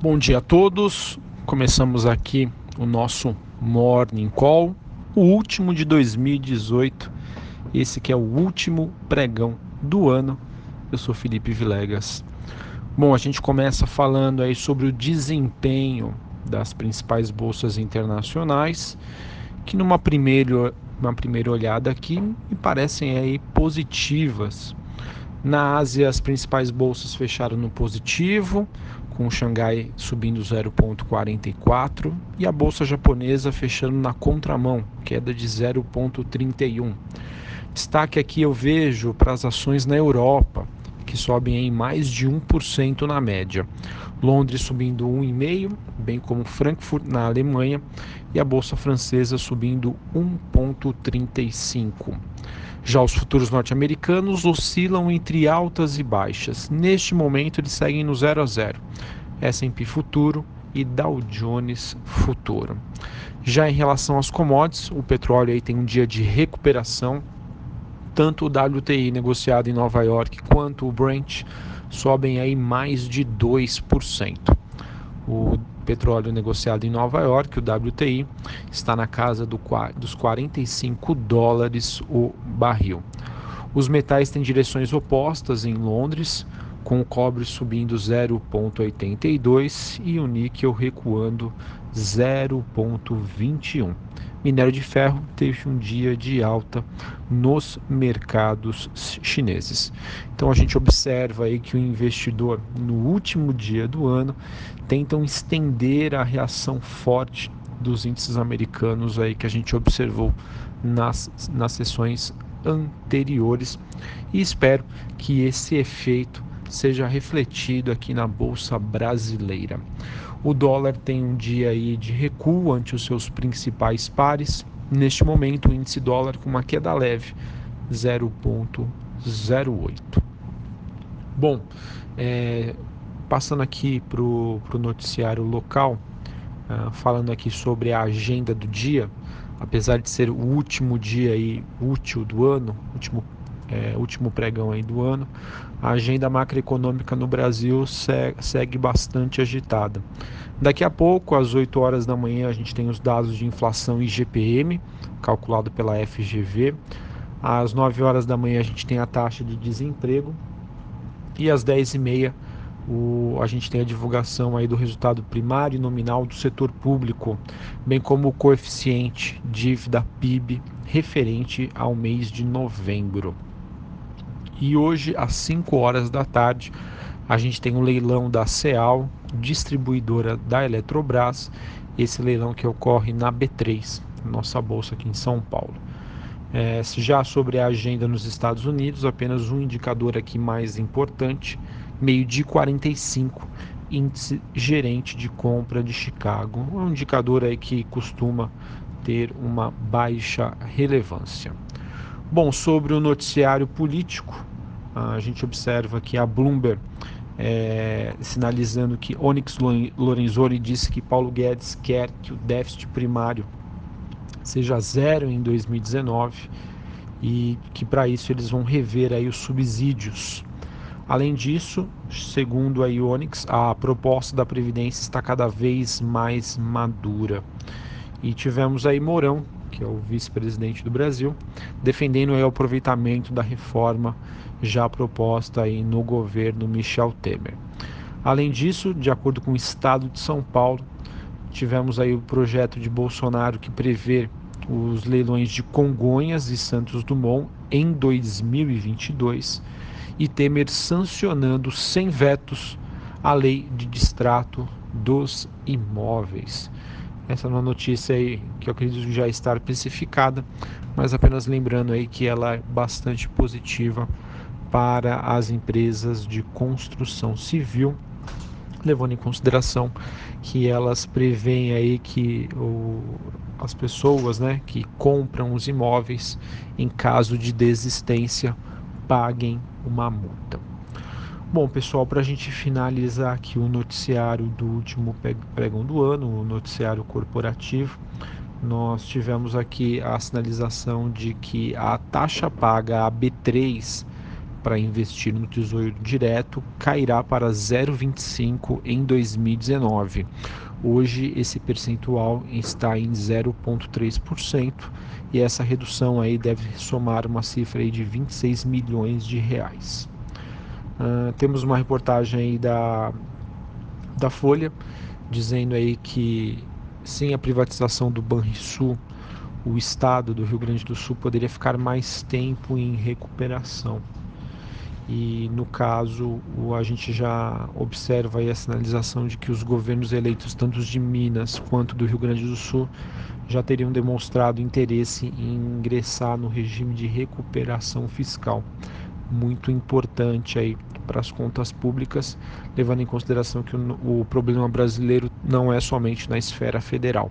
Bom dia a todos. Começamos aqui o nosso Morning Call, o último de 2018. Esse que é o último pregão do ano. Eu sou Felipe Vilegas. Bom, a gente começa falando aí sobre o desempenho das principais bolsas internacionais, que numa primeira, uma primeira olhada aqui me parecem aí positivas. Na Ásia, as principais bolsas fecharam no positivo, com o Xangai subindo 0,44 e a bolsa japonesa fechando na contramão, queda de 0,31. Destaque aqui eu vejo para as ações na Europa, que sobem em mais de 1% na média. Londres subindo 1,5%, bem como Frankfurt na Alemanha e a bolsa francesa subindo 1,35%. Já os futuros norte-americanos oscilam entre altas e baixas. Neste momento, eles seguem no 0 a 0. S&P Futuro e Dow Jones Futuro. Já em relação aos commodities, o petróleo aí tem um dia de recuperação. Tanto o WTI negociado em Nova York quanto o Brent sobem aí mais de 2%. O petróleo negociado em Nova York, o WTI, está na casa do, dos 45 dólares o barril. Os metais têm direções opostas em Londres, com o cobre subindo 0,82 e o níquel recuando 0,21. Minério de ferro teve um dia de alta nos mercados chineses. Então a gente observa aí que o investidor no último dia do ano tentam estender a reação forte dos índices americanos aí que a gente observou nas, nas sessões anteriores e espero que esse efeito seja refletido aqui na bolsa brasileira. O dólar tem um dia aí de recuo ante os seus principais pares. Neste momento, o índice dólar com uma queda leve, 0,08. Bom, é, passando aqui para o noticiário local, uh, falando aqui sobre a agenda do dia, apesar de ser o último dia aí, útil do ano, último é, último pregão aí do ano, a agenda macroeconômica no Brasil segue bastante agitada. Daqui a pouco, às 8 horas da manhã, a gente tem os dados de inflação e GPM, calculado pela FGV. Às 9 horas da manhã, a gente tem a taxa de desemprego. E às 10 e meia, o, a gente tem a divulgação aí do resultado primário e nominal do setor público, bem como o coeficiente dívida PIB referente ao mês de novembro. E hoje, às 5 horas da tarde, a gente tem um leilão da CEAL, distribuidora da Eletrobras, esse leilão que ocorre na B3, nossa bolsa aqui em São Paulo. É, já sobre a agenda nos Estados Unidos, apenas um indicador aqui mais importante, meio de 45, índice gerente de compra de Chicago, um indicador aí que costuma ter uma baixa relevância. Bom, sobre o noticiário político, a gente observa que a Bloomberg é, sinalizando que Onyx Lorenzoni disse que Paulo Guedes quer que o déficit primário seja zero em 2019 e que para isso eles vão rever aí os subsídios. Além disso, segundo a Onyx, a proposta da Previdência está cada vez mais madura. E tivemos aí Mourão que é o vice-presidente do Brasil, defendendo o aproveitamento da reforma já proposta aí no governo Michel Temer. Além disso, de acordo com o Estado de São Paulo, tivemos aí o projeto de Bolsonaro que prevê os leilões de Congonhas e Santos Dumont em 2022 e Temer sancionando sem vetos a lei de distrato dos imóveis. Essa é uma notícia aí que eu acredito já estar especificada, mas apenas lembrando aí que ela é bastante positiva para as empresas de construção civil, levando em consideração que elas preveem aí que o, as pessoas né, que compram os imóveis, em caso de desistência, paguem uma multa. Bom, pessoal, para a gente finalizar aqui o noticiário do último pregão do ano, o noticiário corporativo, nós tivemos aqui a sinalização de que a taxa paga a B3 para investir no Tesouro Direto cairá para 0,25 em 2019. Hoje esse percentual está em 0,3% e essa redução aí deve somar uma cifra aí de 26 milhões de reais. Uh, temos uma reportagem aí da, da Folha dizendo aí que sem a privatização do Banrisul o estado do Rio Grande do Sul poderia ficar mais tempo em recuperação. E no caso, a gente já observa a sinalização de que os governos eleitos, tanto de Minas quanto do Rio Grande do Sul, já teriam demonstrado interesse em ingressar no regime de recuperação fiscal. Muito importante aí para as contas públicas, levando em consideração que o, o problema brasileiro não é somente na esfera federal.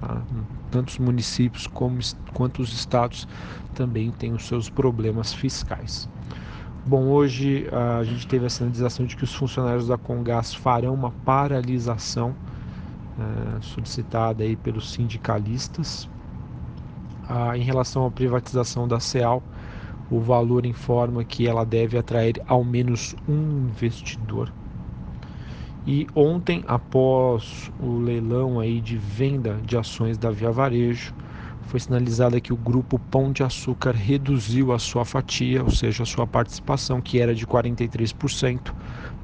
Tá? Tanto os municípios como, quanto os estados também têm os seus problemas fiscais. Bom, hoje a gente teve a sinalização de que os funcionários da Congás farão uma paralisação é, solicitada aí pelos sindicalistas. Ah, em relação à privatização da CEAL, o valor informa que ela deve atrair ao menos um investidor e ontem, após o leilão aí de venda de ações da Via Varejo, foi sinalizada que o grupo Pão de Açúcar reduziu a sua fatia, ou seja, a sua participação, que era de 43%,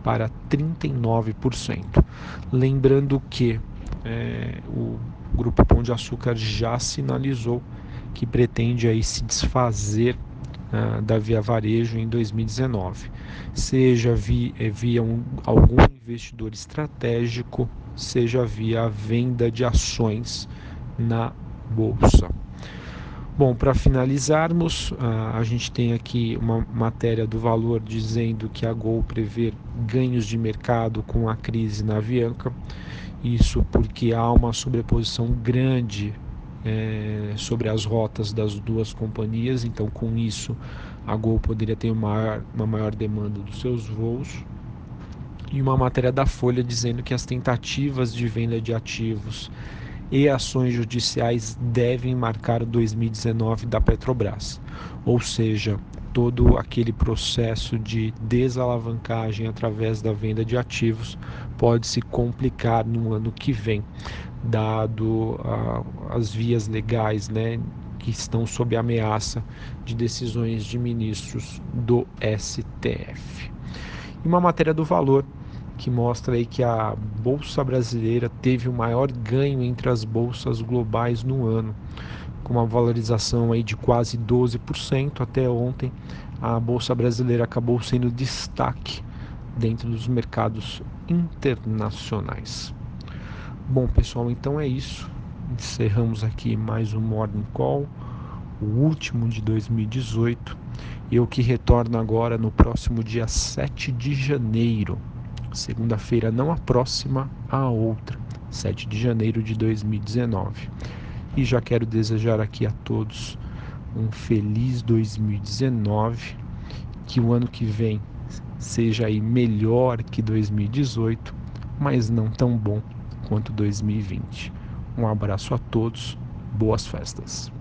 para 39%. Lembrando que é, o grupo Pão de Açúcar já sinalizou que pretende aí se desfazer da Via Varejo em 2019, seja via, eh, via um, algum investidor estratégico, seja via a venda de ações na bolsa. Bom, para finalizarmos, a gente tem aqui uma matéria do valor dizendo que a Gol prevê ganhos de mercado com a crise na Avianca. Isso porque há uma sobreposição grande é, sobre as rotas das duas companhias, então com isso a Gol poderia ter uma, uma maior demanda dos seus voos. E uma matéria da Folha dizendo que as tentativas de venda de ativos e ações judiciais devem marcar 2019 da Petrobras. Ou seja, todo aquele processo de desalavancagem através da venda de ativos pode se complicar no ano que vem, dado uh, as vias legais, né, que estão sob ameaça de decisões de ministros do STF. E uma matéria do valor que mostra aí que a bolsa brasileira teve o maior ganho entre as bolsas globais no ano, com uma valorização aí de quase 12% até ontem. A bolsa brasileira acabou sendo destaque dentro dos mercados internacionais. Bom, pessoal, então é isso. Encerramos aqui mais um Morning Call, o último de 2018. Eu que retorno agora no próximo dia 7 de janeiro segunda-feira, não a próxima, a outra, 7 de janeiro de 2019. E já quero desejar aqui a todos um feliz 2019, que o ano que vem seja aí melhor que 2018, mas não tão bom quanto 2020. Um abraço a todos, boas festas.